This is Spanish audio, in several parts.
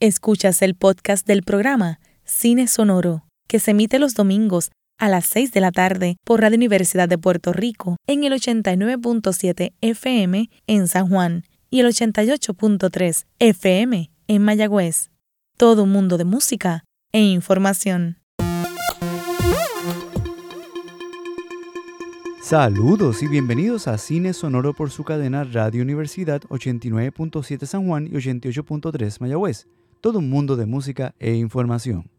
Escuchas el podcast del programa Cine Sonoro, que se emite los domingos a las 6 de la tarde por Radio Universidad de Puerto Rico en el 89.7 FM en San Juan y el 88.3 FM en Mayagüez. Todo un mundo de música e información. Saludos y bienvenidos a Cine Sonoro por su cadena Radio Universidad 89.7 San Juan y 88.3 Mayagüez todo un mundo de música e información.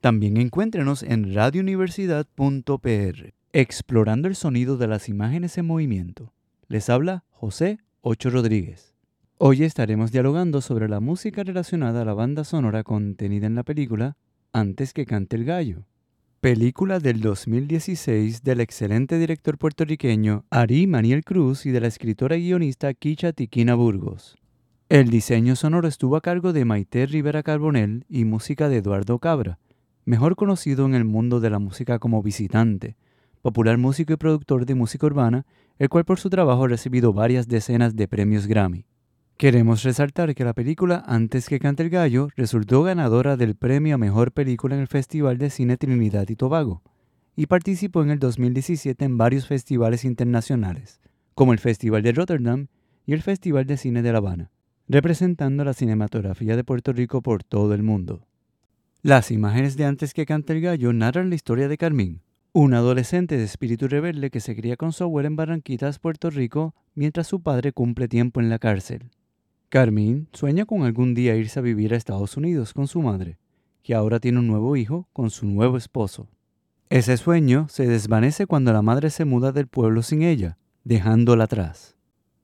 También encuéntrenos en radiouniversidad.pr, explorando el sonido de las imágenes en movimiento. Les habla José Ocho Rodríguez. Hoy estaremos dialogando sobre la música relacionada a la banda sonora contenida en la película Antes que cante el gallo, película del 2016 del excelente director puertorriqueño Ari Maniel Cruz y de la escritora y guionista Kicha Tiquina Burgos. El diseño sonoro estuvo a cargo de Maite Rivera Carbonell y música de Eduardo Cabra, mejor conocido en el mundo de la música como Visitante, popular músico y productor de música urbana, el cual por su trabajo ha recibido varias decenas de premios Grammy. Queremos resaltar que la película Antes que cante el gallo resultó ganadora del premio a Mejor Película en el Festival de Cine Trinidad y Tobago, y participó en el 2017 en varios festivales internacionales, como el Festival de Rotterdam y el Festival de Cine de La Habana representando la cinematografía de Puerto Rico por todo el mundo. Las imágenes de Antes que cante el gallo narran la historia de Carmín, un adolescente de espíritu rebelde que se cría con su abuela en Barranquitas, Puerto Rico, mientras su padre cumple tiempo en la cárcel. Carmín sueña con algún día irse a vivir a Estados Unidos con su madre, que ahora tiene un nuevo hijo con su nuevo esposo. Ese sueño se desvanece cuando la madre se muda del pueblo sin ella, dejándola atrás.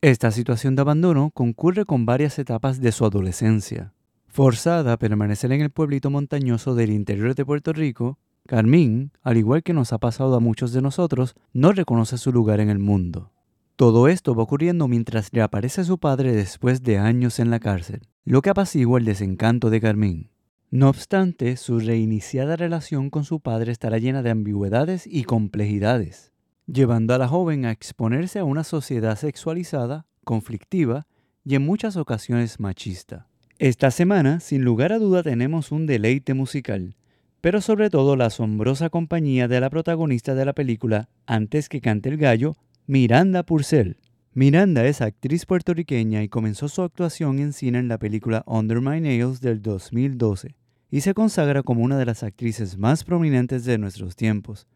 Esta situación de abandono concurre con varias etapas de su adolescencia. Forzada a permanecer en el pueblito montañoso del interior de Puerto Rico, Carmín, al igual que nos ha pasado a muchos de nosotros, no reconoce su lugar en el mundo. Todo esto va ocurriendo mientras reaparece su padre después de años en la cárcel, lo que apacigua el desencanto de Carmín. No obstante, su reiniciada relación con su padre estará llena de ambigüedades y complejidades llevando a la joven a exponerse a una sociedad sexualizada, conflictiva y en muchas ocasiones machista. Esta semana, sin lugar a duda, tenemos un deleite musical, pero sobre todo la asombrosa compañía de la protagonista de la película Antes que cante el gallo, Miranda Purcell. Miranda es actriz puertorriqueña y comenzó su actuación en cine en la película Under My Nails del 2012 y se consagra como una de las actrices más prominentes de nuestros tiempos,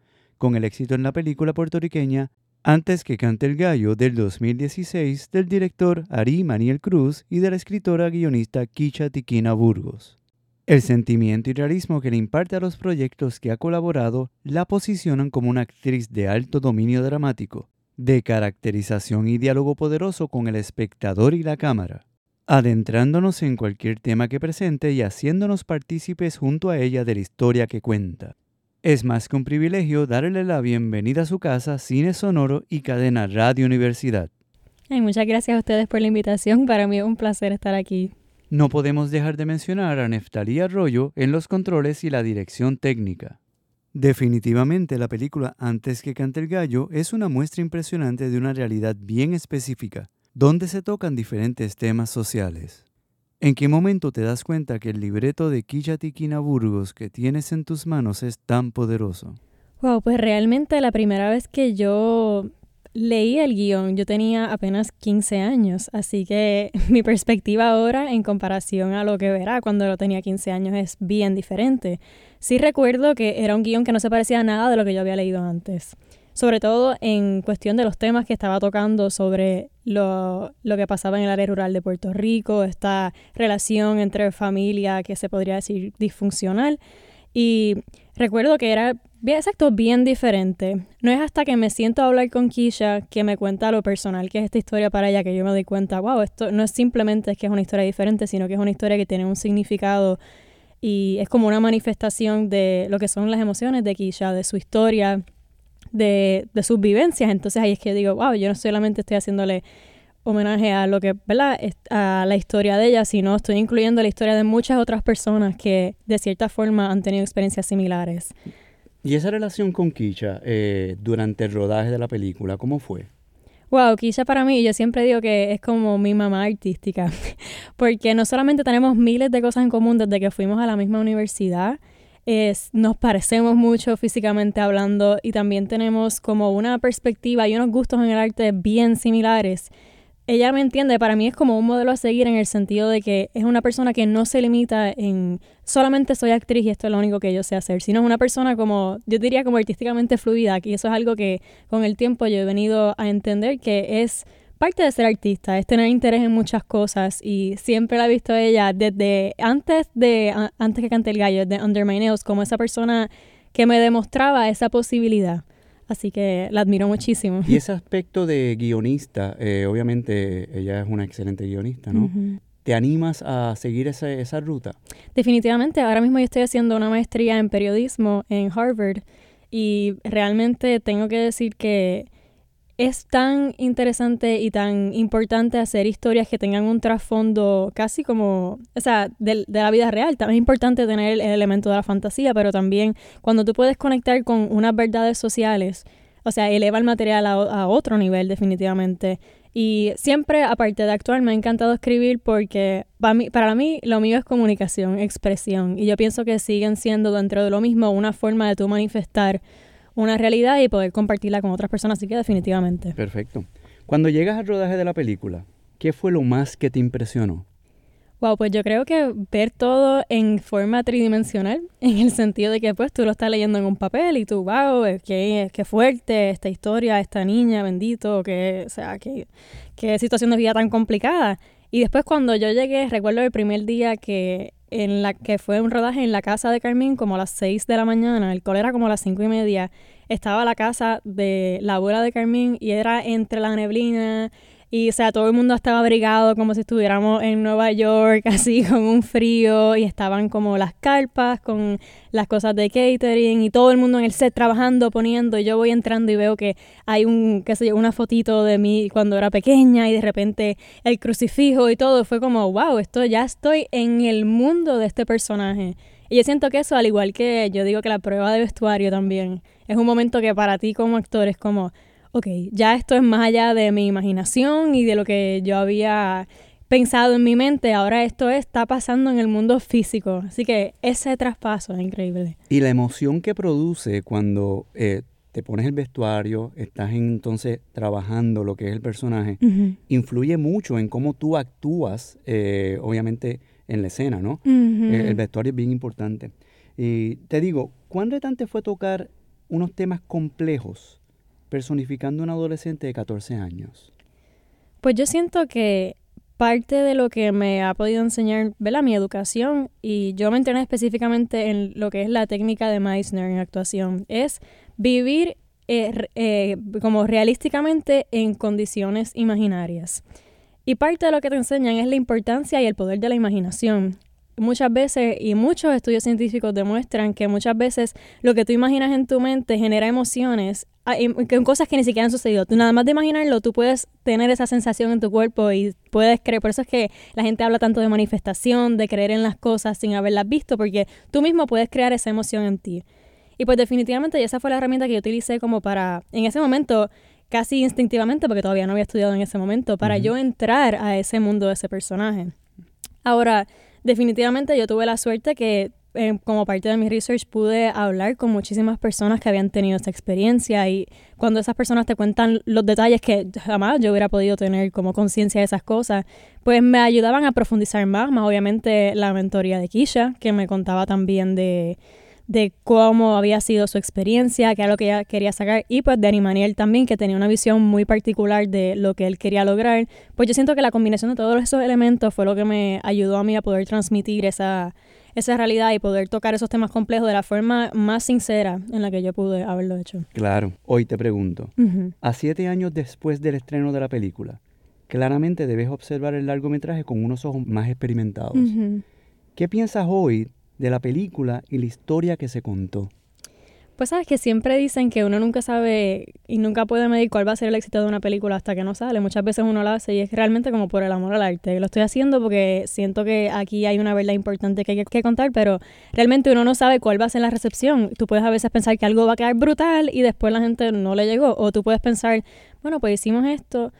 con el éxito en la película puertorriqueña Antes que cante el gallo del 2016 del director Ari Maniel Cruz y de la escritora guionista Kicha Tiquina Burgos. El sentimiento y realismo que le imparte a los proyectos que ha colaborado la posicionan como una actriz de alto dominio dramático, de caracterización y diálogo poderoso con el espectador y la cámara, adentrándonos en cualquier tema que presente y haciéndonos partícipes junto a ella de la historia que cuenta. Es más que un privilegio darle la bienvenida a su casa, Cine Sonoro y Cadena Radio Universidad. muchas gracias a ustedes por la invitación. Para mí es un placer estar aquí. No podemos dejar de mencionar a Neftalí Arroyo en los controles y la dirección técnica. Definitivamente la película Antes que cante el gallo es una muestra impresionante de una realidad bien específica, donde se tocan diferentes temas sociales. ¿En qué momento te das cuenta que el libreto de Tiquina Burgos que tienes en tus manos es tan poderoso? Wow, pues realmente la primera vez que yo leí el guion, yo tenía apenas 15 años, así que mi perspectiva ahora en comparación a lo que verá cuando lo tenía 15 años es bien diferente. Sí recuerdo que era un guion que no se parecía nada de lo que yo había leído antes sobre todo en cuestión de los temas que estaba tocando sobre lo, lo, que pasaba en el área rural de Puerto Rico, esta relación entre familia que se podría decir disfuncional. Y recuerdo que era, exacto, bien diferente. No es hasta que me siento a hablar con Kisha que me cuenta lo personal que es esta historia para ella que yo me doy cuenta, wow, esto no es simplemente que es una historia diferente, sino que es una historia que tiene un significado y es como una manifestación de lo que son las emociones de Kisha, de su historia, de, sus vivencias. Entonces ahí es que digo, wow, yo no solamente estoy haciéndole homenaje a lo que, ¿verdad? A la historia de ella, sino estoy incluyendo la historia de muchas otras personas que de cierta forma han tenido experiencias similares. ¿Y esa relación con Kisha eh, durante el rodaje de la película, cómo fue? Wow, Kisha para mí, yo siempre digo que es como mi mamá artística, porque no solamente tenemos miles de cosas en común desde que fuimos a la misma universidad, es, nos parecemos mucho físicamente hablando y también tenemos como una perspectiva y unos gustos en el arte bien similares. Ella me entiende, para mí es como un modelo a seguir en el sentido de que es una persona que no se limita en solamente soy actriz y esto es lo único que yo sé hacer, sino es una persona como, yo diría como artísticamente fluida, y eso es algo que con el tiempo yo he venido a entender que es parte de ser artista, es tener interés en muchas cosas y siempre la he visto ella desde antes de, antes que cante el gallo, de Under My Nails, como esa persona que me demostraba esa posibilidad. Así que la admiro muchísimo. Y ese aspecto de guionista, eh, obviamente ella es una excelente guionista, ¿no? ¿Te animas a seguir esa, esa ruta? Definitivamente. Ahora mismo yo estoy haciendo una maestría en periodismo en Harvard y realmente tengo que decir que es tan interesante y tan importante hacer historias que tengan un trasfondo casi como, o sea, de, de, la vida real. También es importante tener el, elemento de la fantasía, pero también cuando tú puedes conectar con unas verdades sociales, o sea, eleva el material a, otro nivel definitivamente. Y siempre, aparte de actuar, me ha encantado escribir porque para mí, para mí lo mío es comunicación, expresión. Y yo pienso que siguen siendo dentro de lo mismo una forma de tú manifestar una realidad y poder compartirla con otras personas, así que definitivamente. Perfecto. Cuando llegas al rodaje de la película, ¿qué fue lo más que te impresionó? Wow, pues yo creo que ver todo en forma tridimensional, en el sentido de que pues tú lo estás leyendo en un papel y tú, wow, qué, qué fuerte esta historia, esta niña, bendito, que, o sea, qué, qué situación de vida tan complicada. Y después cuando yo llegué, recuerdo el primer día que en la que fue un rodaje en la casa de Carmín como a las 6 de la mañana, el cole era como a las cinco y media, estaba la casa de la abuela de Carmín y era entre la neblina y, o sea, todo el mundo estaba abrigado como si estuviéramos en Nueva York, así con un frío. Y estaban como las carpas con las cosas de catering y todo el mundo en el set trabajando, poniendo. Y yo voy entrando y veo que hay un, qué sé yo, una fotito de mí cuando era pequeña y de repente el crucifijo y todo. Fue como, wow, esto ya estoy en el mundo de este personaje. Y yo siento que eso, al igual que yo digo que la prueba de vestuario también, es un momento que para ti como actor es como ok, ya esto es más allá de mi imaginación y de lo que yo había pensado en mi mente, ahora esto está pasando en el mundo físico. Así que ese traspaso es increíble. Y la emoción que produce cuando eh, te pones el vestuario, estás entonces trabajando lo que es el personaje, influye mucho en cómo tú actúas, eh, obviamente, en la escena, ¿no? Eh, el vestuario es bien importante. Y te digo, ¿cuán retante fue tocar unos temas complejos personificando a un adolescente de 14 años? Pues yo siento que parte de lo que me ha podido enseñar, ¿verdad? Mi educación, y yo me entrené específicamente en lo que es la técnica de Meissner en actuación, es vivir eh, eh, como realísticamente en condiciones imaginarias. Y parte de lo que te enseñan es la importancia y el poder de la imaginación muchas veces, y muchos estudios científicos demuestran que muchas veces lo que tú imaginas en tu mente genera emociones ah, con cosas que ni siquiera han sucedido. Tú nada más de imaginarlo, tú puedes tener esa sensación en tu cuerpo y puedes creer. Por eso es que la gente habla tanto de manifestación, de creer en las cosas sin haberlas visto, porque tú mismo puedes crear esa emoción en ti. Y pues definitivamente esa fue la herramienta que yo utilicé como para, en ese momento, casi instintivamente, porque todavía no había estudiado en ese momento, para yo entrar a ese mundo de ese personaje. Ahora, definitivamente yo tuve la suerte que eh, como parte de mi research pude hablar con muchísimas personas que habían tenido esta experiencia y cuando esas personas te cuentan los detalles que jamás yo hubiera podido tener como conciencia de esas cosas, pues me ayudaban a profundizar más, más obviamente la mentoría de Kisha, que me contaba también de de cómo había sido su experiencia, qué era lo que ella quería sacar, y pues de Animaniel también, que tenía una visión muy particular de lo que él quería lograr. Pues yo siento que la combinación de todos esos elementos fue lo que me ayudó a mí a poder transmitir esa, esa realidad y poder tocar esos temas complejos de la forma más sincera en la que yo pude haberlo hecho. Claro, hoy te pregunto, a siete años después del estreno de la película, claramente debes observar el largometraje con unos ojos más experimentados. ¿Qué piensas hoy de la película y la historia que se contó? Pues sabes que siempre dicen que uno nunca sabe y nunca puede medir cuál va a ser el éxito de una película hasta que no sale. Muchas veces uno lo hace y es realmente como por el amor al arte. Lo estoy haciendo porque siento que aquí hay una verdad importante que hay que contar, pero realmente uno no sabe cuál va a ser la recepción. Tú puedes a veces pensar que algo va a quedar brutal y después la gente no le llegó. O tú puedes pensar, bueno, pues hicimos esto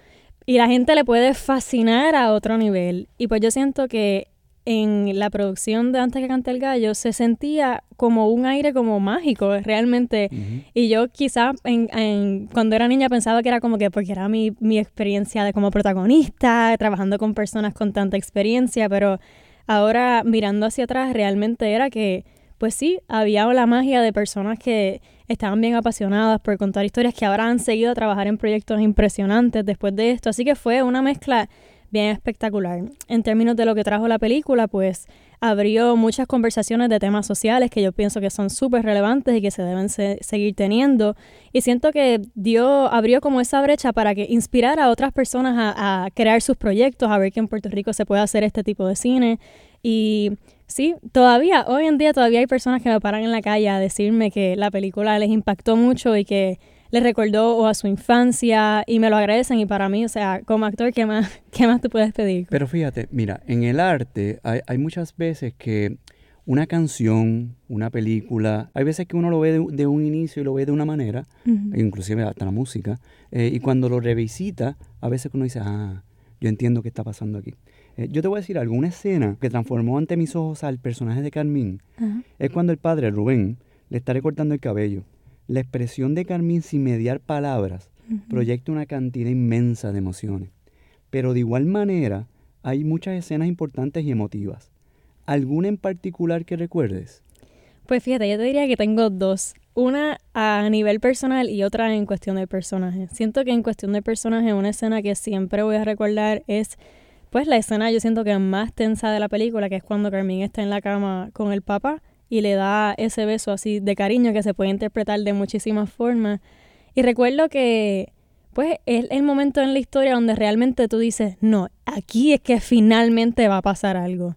y la gente le puede fascinar a otro nivel. Y pues yo siento que en la producción de Antes que cante el gallo se sentía como un aire como mágico realmente. Y yo quizás en, cuando era niña pensaba que era como que porque era mi, mi experiencia de como protagonista trabajando con personas con tanta experiencia pero ahora mirando hacia atrás realmente era que pues sí había la magia de personas que estaban bien apasionadas por contar historias que ahora han seguido a trabajar en proyectos impresionantes después de esto. Así que fue una mezcla bien espectacular. En términos de lo que trajo la película, pues abrió muchas conversaciones de temas sociales que yo pienso que son súper relevantes y que se deben seguir teniendo. Y siento que dio, abrió como esa brecha para que inspirara a otras personas a, a crear sus proyectos, a ver que en Puerto Rico se puede hacer este tipo de cine. Y sí, todavía, hoy en día todavía hay personas que me paran en la calle a decirme que la película les impactó mucho y que les recordó o a su infancia y me lo agradecen y para mí, o sea, como actor, ¿qué más, qué más tú puedes pedir? Pero fíjate, mira, en el arte hay, hay muchas veces que una canción, una película, hay veces que uno lo ve de, un inicio y lo ve de una manera, inclusive hasta la música, eh, y cuando lo revisita, a veces uno dice, ah, yo entiendo qué está pasando aquí. Eh, yo te voy a decir alguna escena que transformó ante mis ojos al personaje de Carmín, es cuando el padre Rubén le está recortando el cabello la expresión de Carmín sin mediar palabras proyecta una cantidad inmensa de emociones. Pero de igual manera, hay muchas escenas importantes y emotivas. ¿Alguna en particular que recuerdes? Pues fíjate, yo te diría que tengo dos. Una a nivel personal y otra en cuestión del personaje. Siento que en cuestión del personaje, una escena que siempre voy a recordar es, pues la escena yo siento que más tensa de la película, que es cuando Carmín está en la cama con el papá y le da ese beso así de cariño que se puede interpretar de muchísimas formas. Y recuerdo que, pues, es el momento en la historia donde realmente tú dices, no, aquí es que finalmente va a pasar algo.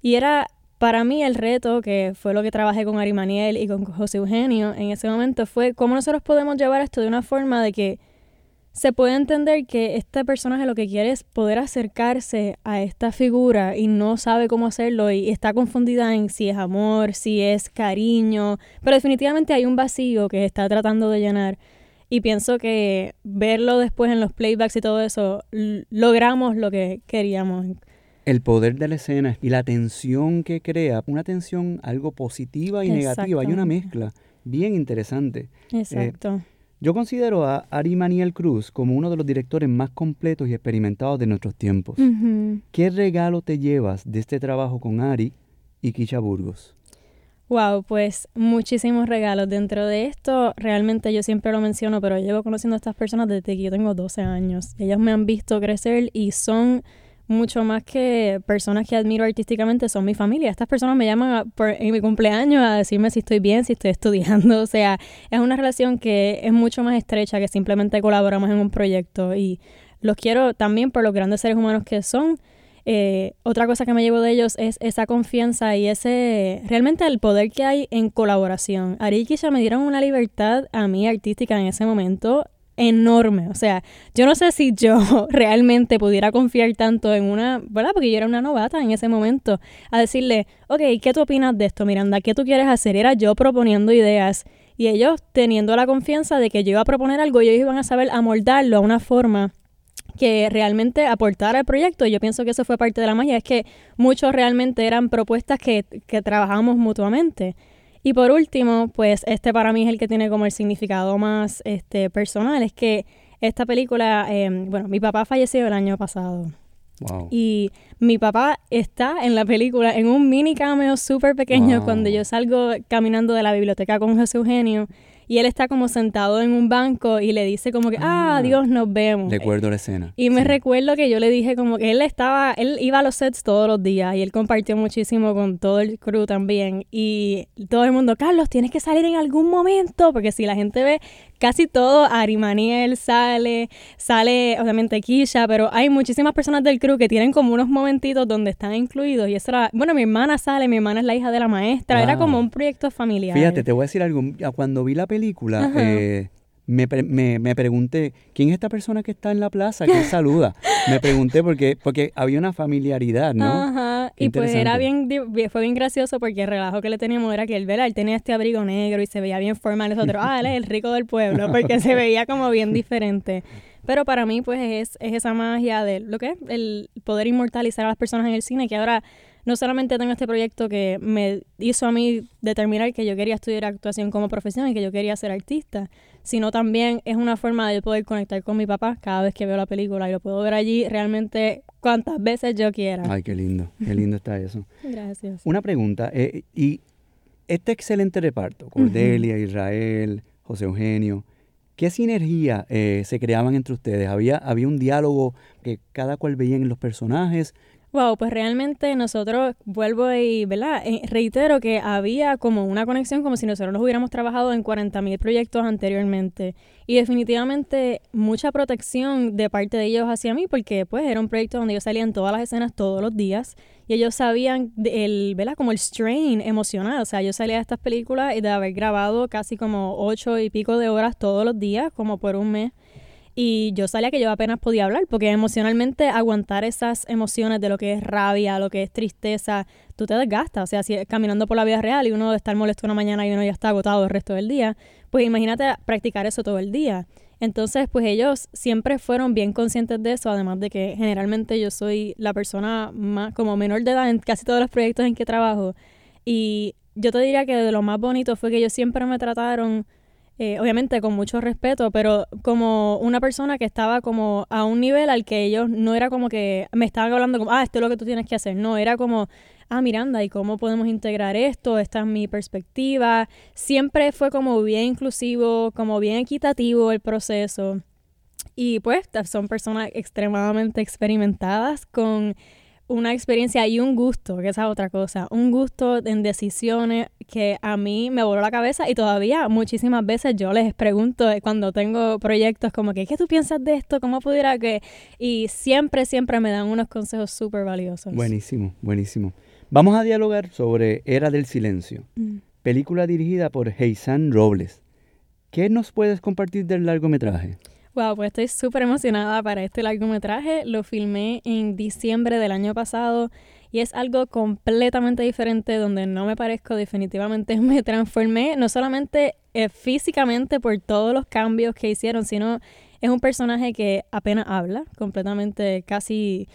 Y era para mí el reto, que fue lo que trabajé con Ari Maniel y con José Eugenio en ese momento, fue cómo nosotros podemos llevar esto de una forma de que se puede entender que este personaje lo que quiere es poder acercarse a esta figura y no sabe cómo hacerlo y está confundida en si es amor, si es cariño, pero definitivamente hay un vacío que está tratando de llenar y pienso que verlo después en los playbacks y todo eso, logramos lo que queríamos. El poder de la escena y la tensión que crea, una tensión algo positiva y negativa, hay una mezcla bien interesante. Eh, Exacto. Yo considero a Ari Maniel Cruz como uno de los directores más completos y experimentados de nuestros tiempos. ¿Qué regalo te llevas de este trabajo con Ari y Kisha Burgos? Wow, pues muchísimos regalos. Dentro de esto, realmente yo siempre lo menciono, pero llevo conociendo a estas personas desde que yo tengo 12 años. Ellos me han visto crecer y son mucho más que personas que admiro artísticamente son mi familia. Estas personas me llaman en mi cumpleaños a decirme si estoy bien, si estoy estudiando. O sea, es una relación que es mucho más estrecha que simplemente colaboramos en un proyecto. Y los quiero también por los grandes seres humanos que son. Eh, otra cosa que me llevo de ellos es esa confianza y ese realmente el poder que hay en colaboración. Ari y Kisha me dieron una libertad a mí artística en ese momento enorme. O sea, yo no sé si yo realmente pudiera confiar tanto en una, ¿verdad? Porque yo era una novata en ese momento, a decirle, ok, ¿qué tú opinas de esto, Miranda? ¿Qué tú quieres hacer? Era yo proponiendo ideas y ellos teniendo la confianza de que yo iba a proponer algo y ellos iban a saber amoldarlo a una forma que realmente aportara al proyecto. Yo pienso que eso fue parte de la magia, es que muchos realmente eran propuestas que, que trabajamos mutuamente. Y por último, pues este para mí es el que tiene como el significado más este, personal, es que esta película, em, bueno, mi papá falleció el año pasado. Wow. Y mi papá está en la película en un mini cameo súper pequeño cuando yo salgo caminando de la biblioteca con José Eugenio y él está como sentado en un banco y le dice como que, ah, ah Dios, nos vemos. Recuerdo la escena. Y me recuerdo que yo le dije como que él estaba, él iba a los sets todos los días y él compartió muchísimo con todo el crew también. Y todo el mundo, Carlos, tienes que salir en algún momento, porque si la gente ve casi todo, Ari Maniel sale, sale obviamente Kisha, pero hay muchísimas personas del crew que tienen como unos momentitos donde están incluidos y eso era, bueno, mi hermana sale, mi hermana es la hija de la maestra, era como un proyecto familiar. Fíjate, te voy a decir algo, cuando vi la película, eh, me, me, me, pregunté, ¿quién es esta persona que está en la plaza que saluda? Me pregunté porque, porque había una familiaridad, ¿no? Ajá, y pues era bien, fue bien gracioso porque el relajo que le teníamos era que él, él tenía este abrigo negro y se veía bien formal, nosotros, ah, él es el rico del pueblo, porque se veía como bien diferente. Pero para mí, pues, es, es esa magia de lo que es el poder inmortalizar a las personas en el cine, que ahora no solamente tengo este proyecto que me hizo a mí determinar que yo quería estudiar actuación como profesión y que yo quería ser artista, sino también es una forma de poder conectar con mi papá cada vez que veo la película y lo puedo ver allí realmente cuantas veces yo quiera. Ay, qué lindo, qué lindo está eso. Gracias. Una pregunta, eh, y este excelente reparto, Cordelia, Israel, José Eugenio, ¿qué sinergia eh, se creaban entre ustedes? ¿Había, ¿Había un diálogo que cada cual veía en los personajes? Wow, pues realmente nosotros, vuelvo y, ¿verdad? Eh, reitero que había como una conexión como si nosotros nos hubiéramos trabajado en 40.000 proyectos anteriormente. Y definitivamente mucha protección de parte de ellos hacia mí, porque pues era un proyecto donde yo salía en todas las escenas todos los días y ellos sabían el, ¿verdad? Como el strain emocional. O sea, yo salía de estas películas y de haber grabado casi como ocho y pico de horas todos los días, como por un mes. Y yo salía que yo apenas podía hablar, porque emocionalmente aguantar esas emociones de lo que es rabia, lo que es tristeza, tú te desgastas. O sea, si caminando por la vida real y uno de estar molesto una mañana y uno ya está agotado el resto del día, pues imagínate practicar eso todo el día. Entonces, pues ellos siempre fueron bien conscientes de eso, además de que generalmente yo soy la persona más como menor de edad en casi todos los proyectos en que trabajo. Y yo te diría que de lo más bonito fue que ellos siempre me trataron eh, obviamente con mucho respeto, pero como una persona que estaba como a un nivel al que ellos no era como que me estaban hablando como, ah, esto es lo que tú tienes que hacer, no, era como, ah, Miranda, ¿y cómo podemos integrar esto? Esta es mi perspectiva. Siempre fue como bien inclusivo, como bien equitativo el proceso. Y pues son personas extremadamente experimentadas con una experiencia y un gusto, que esa es otra cosa, un gusto en decisiones que a mí me voló la cabeza y todavía muchísimas veces yo les pregunto cuando tengo proyectos como que, ¿qué tú piensas de esto? ¿Cómo pudiera que...? Y siempre, siempre me dan unos consejos súper valiosos. Buenísimo, buenísimo. Vamos a dialogar sobre Era del Silencio, mm. película dirigida por Heisan Robles. ¿Qué nos puedes compartir del largometraje? Wow, pues estoy súper emocionada para este largometraje. Lo filmé en diciembre del año pasado y es algo completamente diferente donde no me parezco definitivamente me transformé no solamente eh, físicamente por todos los cambios que hicieron, sino es un personaje que apenas habla, completamente casi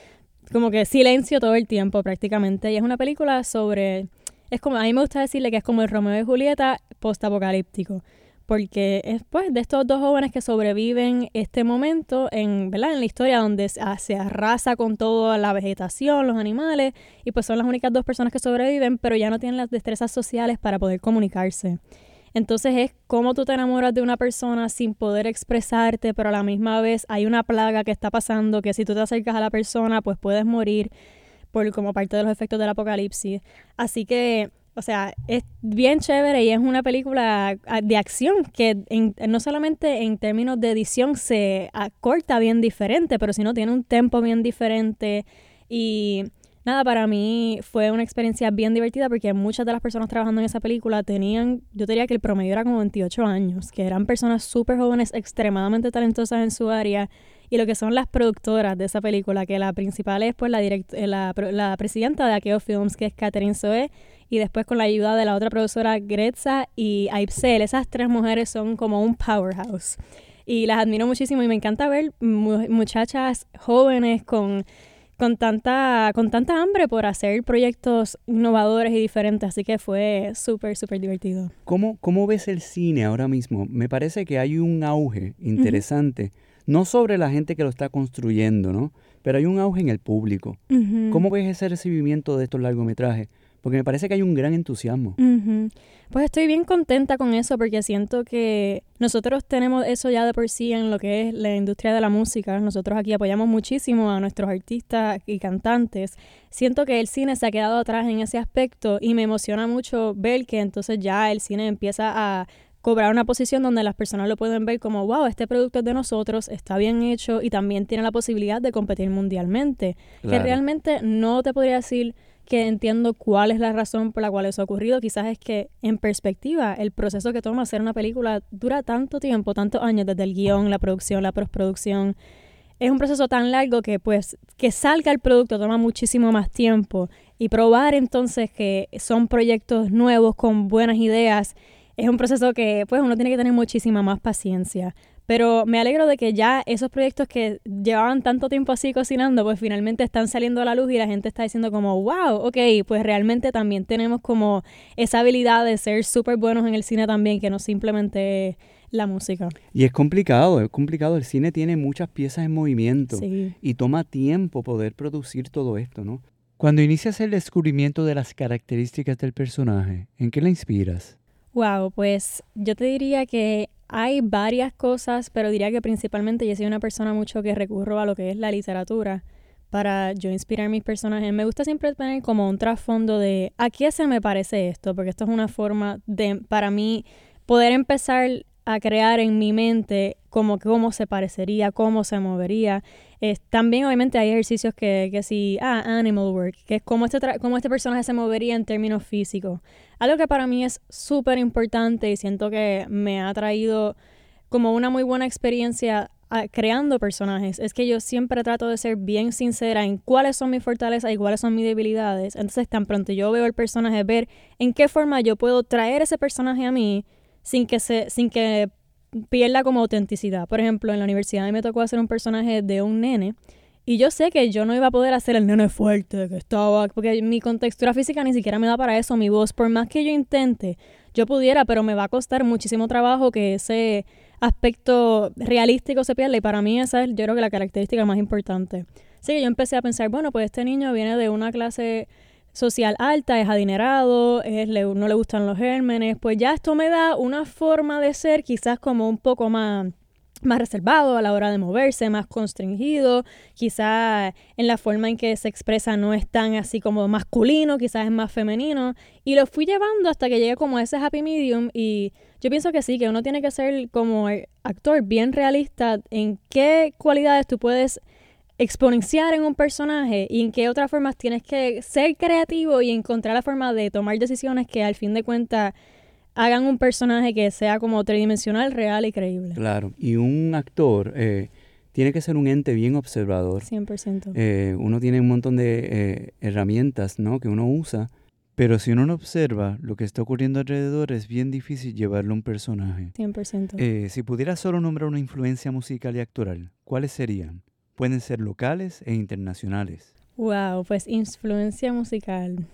como que silencio todo el tiempo prácticamente y es una película sobre es como a mí me gusta decirle que es como el Romeo y Julieta post apocalíptico porque es pues de estos dos jóvenes que sobreviven este momento en, ¿verdad? en la historia donde se arrasa con toda la vegetación, los animales, y pues son las únicas dos personas que sobreviven, pero ya no tienen las destrezas sociales para poder comunicarse. Entonces es como tú te enamoras de una persona sin poder expresarte, pero a la misma vez hay una plaga que está pasando que si tú te acercas a la persona pues puedes morir por como parte de los efectos del apocalipsis. Así que o sea, es bien chévere y es una película ah, de acción que no solamente en términos de edición se acorta bien diferente, pero sino tiene un tempo bien diferente. Y nada, para mí fue una experiencia bien divertida porque muchas de las personas trabajando en esa película tenían, yo diría que el promedio era como 28 años, que eran personas súper jóvenes, extremadamente talentosas en su área. Y lo que son las productoras de esa película, que la principal es pues la, la, la presidenta de Akeo Films, que es Catherine Zoe, y después con la ayuda de la otra profesora Gretza y Aipsel. Esas tres mujeres son como un powerhouse. Y las admiro muchísimo y me encanta ver muchachas jóvenes con, con, tanta, con tanta hambre por hacer proyectos innovadores y diferentes. Así que fue súper, súper divertido. ¿Cómo, ¿Cómo ves el cine ahora mismo? Me parece que hay un auge interesante. No sobre la gente que lo está construyendo, ¿no? Pero hay un auge en el público. ¿Cómo ves ese recibimiento de estos largometrajes? Porque me parece que hay un gran entusiasmo. Pues estoy bien contenta con eso porque siento que nosotros tenemos eso ya de por sí en lo que es la industria de la música. Nosotros aquí apoyamos muchísimo a nuestros artistas y cantantes. Siento que el cine se ha quedado atrás en ese aspecto y me emociona mucho ver que entonces ya el cine empieza a cobrar una posición donde las personas lo pueden ver como, wow, este producto es de nosotros, está bien hecho y también tiene la posibilidad de competir mundialmente. Que realmente no te podría decir que entiendo cuál es la razón por la cual eso ha ocurrido. Quizás es que, en perspectiva, el proceso que toma hacer una película dura tanto tiempo, tantos años, desde el guion, la producción, la postproducción. Es un proceso tan largo que, pues, que salga el producto toma muchísimo más tiempo. Y probar entonces que son proyectos nuevos con buenas ideas es un proceso que, pues, uno tiene que tener muchísima más paciencia. Pero me alegro de que ya esos proyectos que llevaban tanto tiempo así cocinando, pues finalmente están saliendo a la luz y la gente está diciendo como, wow, ok, pues realmente también tenemos como esa habilidad de ser súper buenos en el cine también, que no simplemente la música. Y es complicado, es complicado. El cine tiene muchas piezas en movimiento y toma tiempo poder producir todo esto, ¿no? Cuando inicias el descubrimiento de las características del personaje, ¿en qué la inspiras? Wow, pues yo te diría que hay varias cosas, pero diría que principalmente yo soy una persona mucho que recurro a lo que es la literatura para yo inspirar mis personajes. Me gusta siempre tener como un trasfondo de a qué se me parece esto, porque esto es una forma de, para mí, poder empezar a crear en mi mente como cómo se parecería, cómo se movería. también obviamente hay ejercicios que, que si, ah, animal work, que es cómo este, cómo este personaje se movería en términos físicos. Algo que para mí es súper importante y siento que me ha traído como una muy buena experiencia ah, creando personajes es que yo siempre trato de ser bien sincera en cuáles son mis fortalezas y cuáles son mis debilidades. Entonces, tan pronto yo veo el personaje, ver en qué forma yo puedo traer ese personaje a mí sin que, se, sin que pierda como autenticidad. Por ejemplo, en la universidad me tocó hacer un personaje de un nene y yo sé que yo no iba a poder hacer el nene fuerte que estaba, porque mi contextura física ni siquiera me da para eso, mi voz, por más que yo intente, yo pudiera, pero me va a costar muchísimo trabajo que ese aspecto realístico se pierda y para mí esa es yo creo que la característica más importante. Así que yo empecé a pensar, bueno, pues este niño viene de una clase social alta, es adinerado, es, no le gustan los gérmenes, pues ya esto me da una forma de ser quizás como un poco más más reservado a la hora de moverse, más constringido, quizás en la forma en que se expresa no es tan así como masculino, quizás es más femenino, y lo fui llevando hasta que llegué como a ese happy medium y yo pienso que sí, que uno tiene que ser como actor bien realista en qué cualidades tú puedes exponenciar en un personaje y en qué otras formas tienes que ser creativo y encontrar la forma de tomar decisiones que al fin de cuentas hagan un personaje que sea como tridimensional, real y creíble. Claro, y un actor eh, tiene que ser un ente bien observador. 100%. Eh, uno tiene un montón de eh, herramientas ¿no? que uno usa, pero si uno no observa lo que está ocurriendo alrededor, es bien difícil llevarlo a un personaje. 100%. si pudiera solo nombrar una influencia musical y actoral, ¿cuáles serían? Pueden ser locales e internacionales. Wow, pues influencia musical.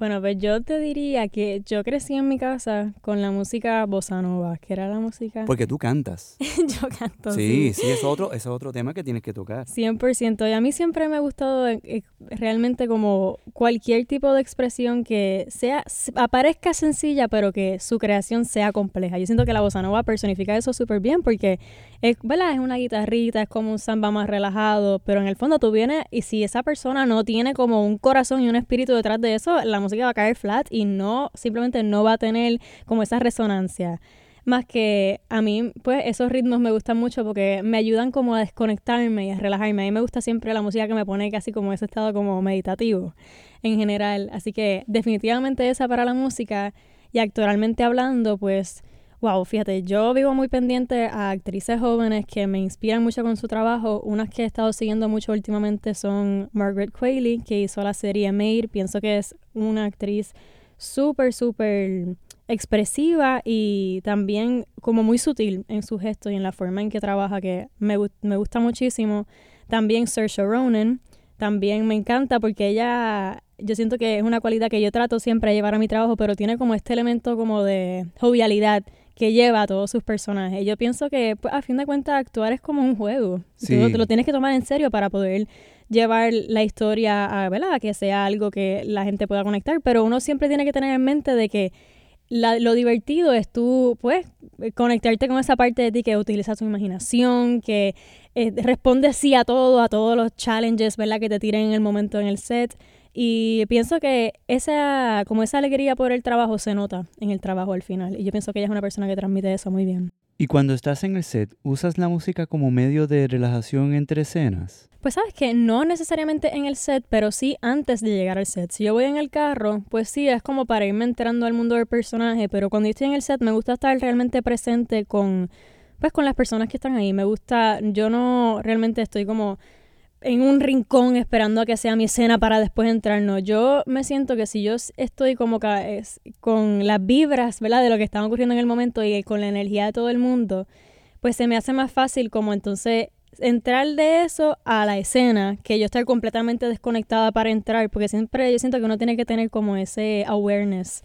Bueno, pues yo te diría que yo crecí en mi casa con la música bossa nova, que era la música... Porque tú cantas. yo canto, sí. Sí, sí, es otro, es otro tema que tienes que tocar. 100%. Y a mí siempre me ha gustado eh, eh, realmente como cualquier tipo de expresión que sea, aparezca sencilla, pero que su creación sea compleja. Yo siento que la bossa nova personifica eso súper bien porque es, ¿verdad? Es una guitarrita, es como un samba más relajado, pero en el fondo tú vienes y si esa persona no tiene como un corazón y un espíritu detrás de eso, la música va a caer flat y no, simplemente no va a tener como esa resonancia. Más que a mí, pues esos ritmos me gustan mucho porque me ayudan como a desconectarme y a relajarme. A mí me gusta siempre la música que me pone casi como ese estado como meditativo en general. Así que definitivamente esa para la música y actualmente hablando, pues Wow, fíjate, yo vivo muy pendiente a actrices jóvenes que me inspiran mucho con su trabajo. Unas que he estado siguiendo mucho últimamente son Margaret Qualley, que hizo la serie Maid. Pienso que es una actriz súper, súper expresiva y también como muy sutil en su gesto y en la forma en que trabaja, que me, me gusta muchísimo. También Saoirse Ronan, también me encanta porque ella, yo siento que es una cualidad que yo trato siempre de llevar a mi trabajo, pero tiene como este elemento como de jovialidad que lleva a todos sus personajes. Yo pienso que, pues, a fin de cuentas, actuar es como un juego. Tú lo tienes que tomar en serio para poder llevar la historia a, ¿verdad? que sea algo que la gente pueda conectar, pero uno siempre tiene que tener en mente de que lo divertido es tú, pues, conectarte con esa parte de ti que utiliza tu imaginación, que eh, responde sí a todo, a todos los challenges, ¿verdad? Que te tiren en el momento en el set. Y pienso que esa, como esa alegría por el trabajo se nota en el trabajo al final. Y yo pienso que ella es una persona que transmite eso muy bien. ¿Y cuando estás en el set, usas la música como medio de relajación entre escenas? Pues sabes que no necesariamente en el set, pero sí antes de llegar al set. Si yo voy en el carro, pues sí, es como para irme entrando al mundo del personaje, pero cuando estoy en el set me gusta estar realmente presente con, pues con las personas que están ahí. Me gusta, yo no realmente estoy como en un rincón esperando a que sea mi escena para después entrar. No, yo me siento que si yo estoy como que con las vibras, ¿verdad? De lo que está ocurriendo en el momento y con la energía de todo el mundo, pues se me hace más fácil como entonces entrar de eso a la escena, que yo estar completamente desconectada para entrar, porque siempre yo siento que uno tiene que tener como ese awareness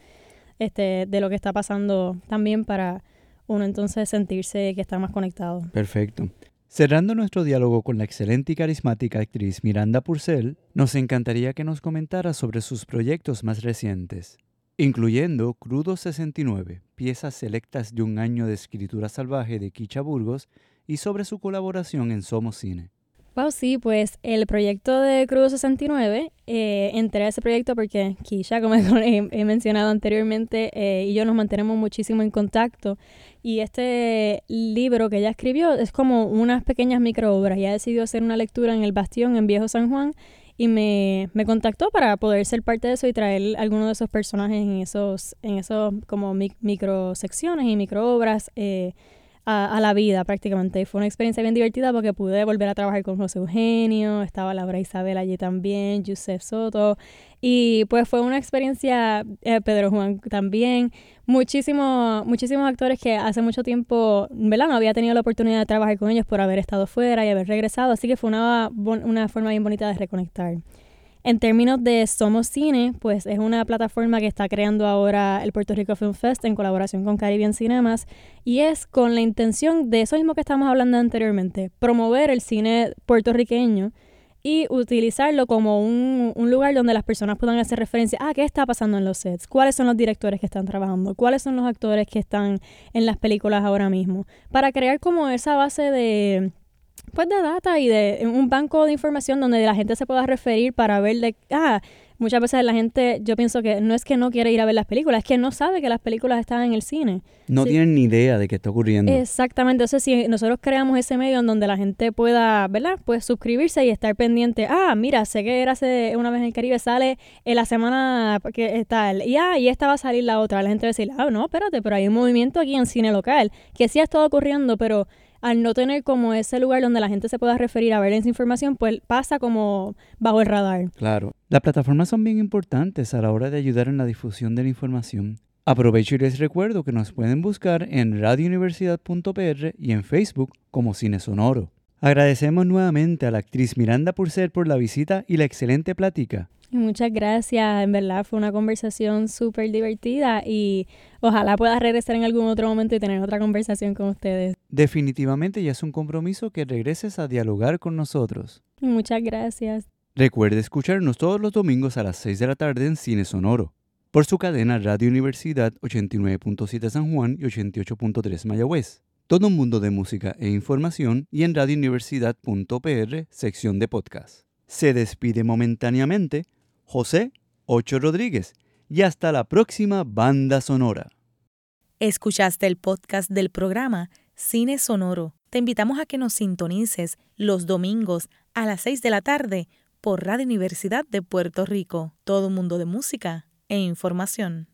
este, de lo que está pasando también para uno entonces sentirse que está más conectado. Perfecto. Cerrando nuestro diálogo con la excelente y carismática actriz Miranda Purcell, nos encantaría que nos comentara sobre sus proyectos más recientes, incluyendo Crudo 69, piezas selectas de un año de escritura salvaje de Kicha Burgos, y sobre su colaboración en Somos Cine. Wow, sí, pues el proyecto de Crudo 69, eh, entré a ese proyecto porque Kisha, como he, mencionado anteriormente, eh, y yo nos mantenemos muchísimo en contacto. Y este libro que ella escribió es como unas pequeñas microobras. Ella decidió hacer una lectura en el Bastión, en Viejo San Juan, y me, me contactó para poder ser parte de eso y traer algunos de esos personajes en esos, en esos como micro secciones y microobras. Eh, a, la vida prácticamente. Fue una experiencia bien divertida porque pude volver a trabajar con José Eugenio, estaba Laura Isabel allí también, Joseph Soto. Y pues fue una experiencia, eh, Pedro Juan también, muchísimo, muchísimos actores que hace mucho tiempo, ¿verdad? No había tenido la oportunidad de trabajar con ellos por haber estado fuera y haber regresado, así que fue una, una forma bien bonita de reconectar. En términos de Somos Cine, pues es una plataforma que está creando ahora el Puerto Rico Film Fest en colaboración con Caribbean Cinemas y es con la intención de eso mismo que estamos hablando anteriormente, promover el cine puertorriqueño y utilizarlo como un, un, lugar donde las personas puedan hacer referencia a qué está pasando en los sets, cuáles son los directores que están trabajando, cuáles son los actores que están en las películas ahora mismo, para crear como esa base de pues de data y de un banco de información donde la gente se pueda referir para ver de, ah, muchas veces la gente, yo pienso que no es que no quiere ir a ver las películas, es que no sabe que las películas están en el cine. No tienen ni idea de qué está ocurriendo. Exactamente, entonces si nosotros creamos ese medio en donde la gente pueda, ¿verdad? Pues suscribirse y estar pendiente, ah, mira, sé que era hace una vez en el Caribe, sale en la semana que está, y ah, y esta va a salir la otra, la gente va a decir, ah, no, espérate, pero hay un movimiento aquí en cine local, que sí ha estado ocurriendo, pero al no tener como ese lugar donde la gente se pueda referir a ver esa información, pues pasa como bajo el radar. Claro. Las plataformas son bien importantes a la hora de ayudar en la difusión de la información. Aprovecho y les recuerdo que nos pueden buscar en radiouniversidad.pr y en Facebook como Cine Sonoro. Agradecemos nuevamente a la actriz Miranda Purcell por la visita y la excelente plática. Muchas gracias, en verdad fue una conversación súper divertida y ojalá pueda regresar en algún otro momento y tener otra conversación con ustedes. Definitivamente ya es un compromiso que regreses a dialogar con nosotros. Muchas gracias. Recuerde escucharnos todos los domingos a las 6 de la tarde en Cine Sonoro, por su cadena Radio Universidad 89.7 San Juan y 88.3 Mayagüez. Todo un mundo de música e información y en radiouniversidad.pr, sección de podcast. Se despide momentáneamente José Ocho Rodríguez y hasta la próxima banda sonora. Escuchaste el podcast del programa Cine Sonoro. Te invitamos a que nos sintonices los domingos a las 6 de la tarde por Radio Universidad de Puerto Rico. Todo un mundo de música e información.